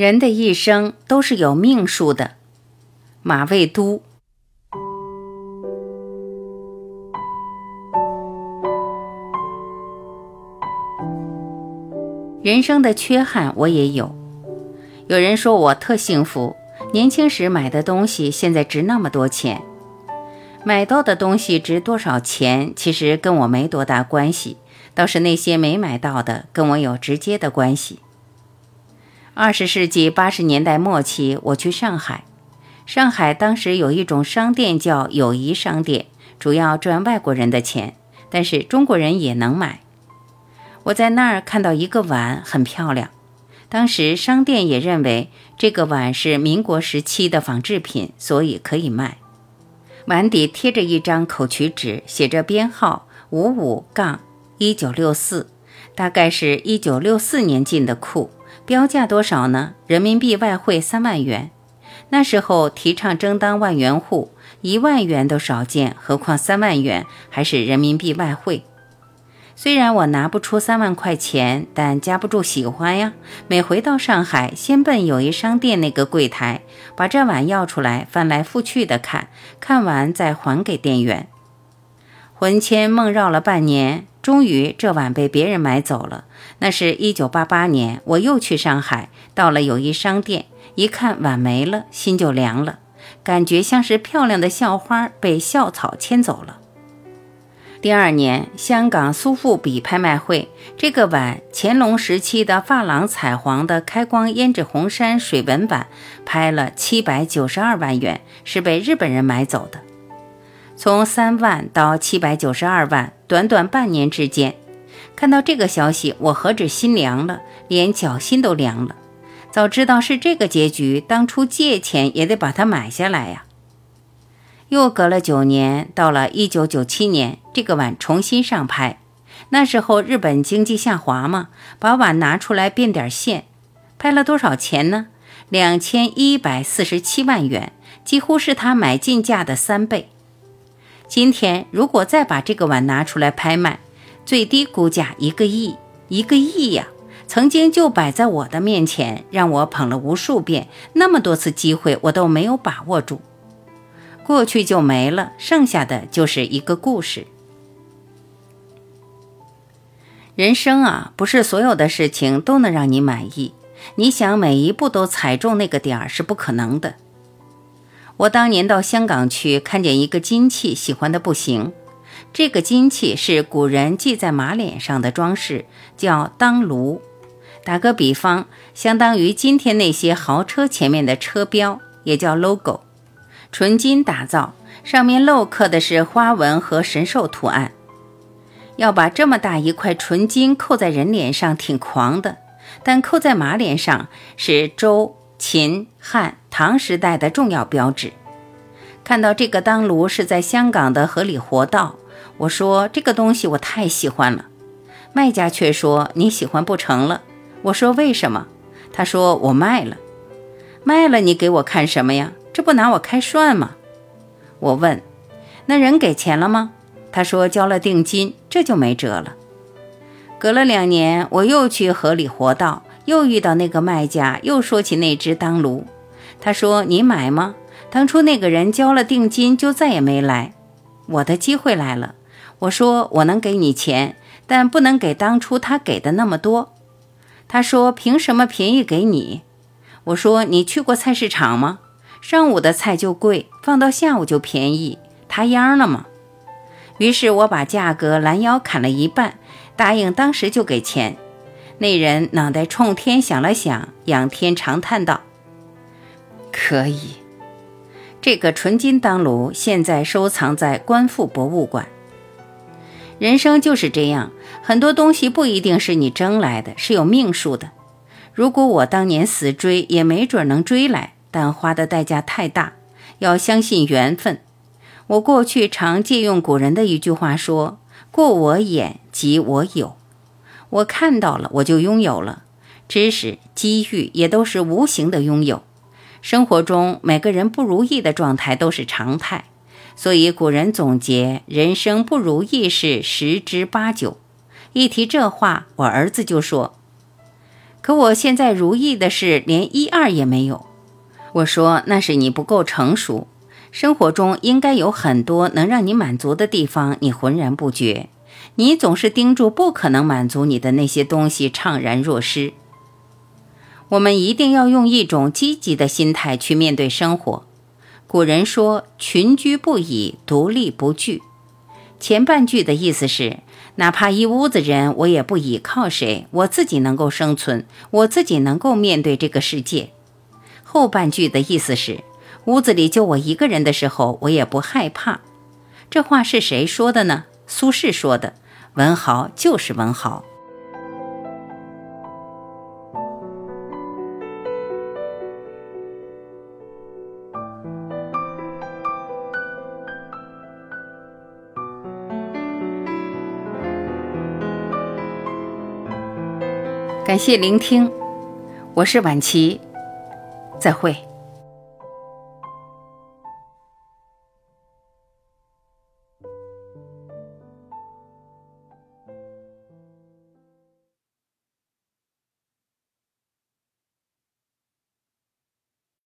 人的一生都是有命数的。马未都。人生的缺憾我也有。有人说我特幸福，年轻时买的东西现在值那么多钱。买到的东西值多少钱，其实跟我没多大关系，倒是那些没买到的跟我有直接的关系。二十世纪八十年代末期，我去上海。上海当时有一种商店叫友谊商店，主要赚外国人的钱，但是中国人也能买。我在那儿看到一个碗，很漂亮。当时商店也认为这个碗是民国时期的仿制品，所以可以卖。碗底贴着一张口取纸，写着编号五五杠一九六四，大概是一九六四年进的库。标价多少呢？人民币外汇三万元。那时候提倡争当万元户，一万元都少见，何况三万元，还是人民币外汇。虽然我拿不出三万块钱，但夹不住喜欢呀。每回到上海，先奔友谊商店那个柜台，把这碗要出来，翻来覆去的看，看完再还给店员。魂牵梦绕了半年，终于这碗被别人买走了。那是一九八八年，我又去上海，到了友谊商店，一看碗没了，心就凉了，感觉像是漂亮的校花被校草牵走了。第二年，香港苏富比拍卖会，这个碗乾隆时期的珐琅彩黄的开光胭脂红山水纹碗，拍了七百九十二万元，是被日本人买走的。从三万到七百九十二万，短短半年之间，看到这个消息，我何止心凉了，连脚心都凉了。早知道是这个结局，当初借钱也得把它买下来呀。又隔了九年，到了一九九七年，这个碗重新上拍。那时候日本经济下滑嘛，把碗拿出来变点现，拍了多少钱呢？两千一百四十七万元，几乎是他买进价的三倍。今天如果再把这个碗拿出来拍卖，最低估价一个亿，一个亿呀！曾经就摆在我的面前，让我捧了无数遍，那么多次机会我都没有把握住。过去就没了，剩下的就是一个故事。人生啊，不是所有的事情都能让你满意。你想每一步都踩中那个点儿是不可能的。我当年到香港去，看见一个金器，喜欢的不行。这个金器是古人系在马脸上的装饰，叫当炉。打个比方，相当于今天那些豪车前面的车标，也叫 logo。纯金打造，上面镂刻的是花纹和神兽图案。要把这么大一块纯金扣在人脸上，挺狂的。但扣在马脸上是周、秦、汉、唐时代的重要标志。看到这个当炉是在香港的河里活道，我说这个东西我太喜欢了。卖家却说你喜欢不成了。我说为什么？他说我卖了。卖了你给我看什么呀？这不拿我开涮吗？我问，那人给钱了吗？他说交了定金，这就没辙了。隔了两年，我又去河里活道，又遇到那个卖家，又说起那只当炉。他说你买吗？当初那个人交了定金就再也没来。我的机会来了。我说我能给你钱，但不能给当初他给的那么多。他说凭什么便宜给你？我说你去过菜市场吗？上午的菜就贵，放到下午就便宜，他秧了吗？于是我把价格拦腰砍了一半，答应当时就给钱。那人脑袋冲天想了想，仰天长叹道：“可以。”这个纯金当炉现在收藏在官复博物馆。人生就是这样，很多东西不一定是你争来的，是有命数的。如果我当年死追，也没准能追来。但花的代价太大，要相信缘分。我过去常借用古人的一句话说：“过我眼即我有。”我看到了，我就拥有了。知识、机遇也都是无形的拥有。生活中每个人不如意的状态都是常态，所以古人总结：人生不如意事十之八九。一提这话，我儿子就说：“可我现在如意的是连一二也没有。我说那是你不够成熟，生活中应该有很多能让你满足的地方，你浑然不觉。你总是盯住不可能满足你的那些东西，怅然若失。我们一定要用一种积极的心态去面对生活。古人说：“群居不倚，独立不惧。”前半句的意思是，哪怕一屋子人，我也不依靠谁，我自己能够生存，我自己能够面对这个世界。后半句的意思是，屋子里就我一个人的时候，我也不害怕。这话是谁说的呢？苏轼说的。文豪就是文豪。感谢聆听，我是晚琪，再会。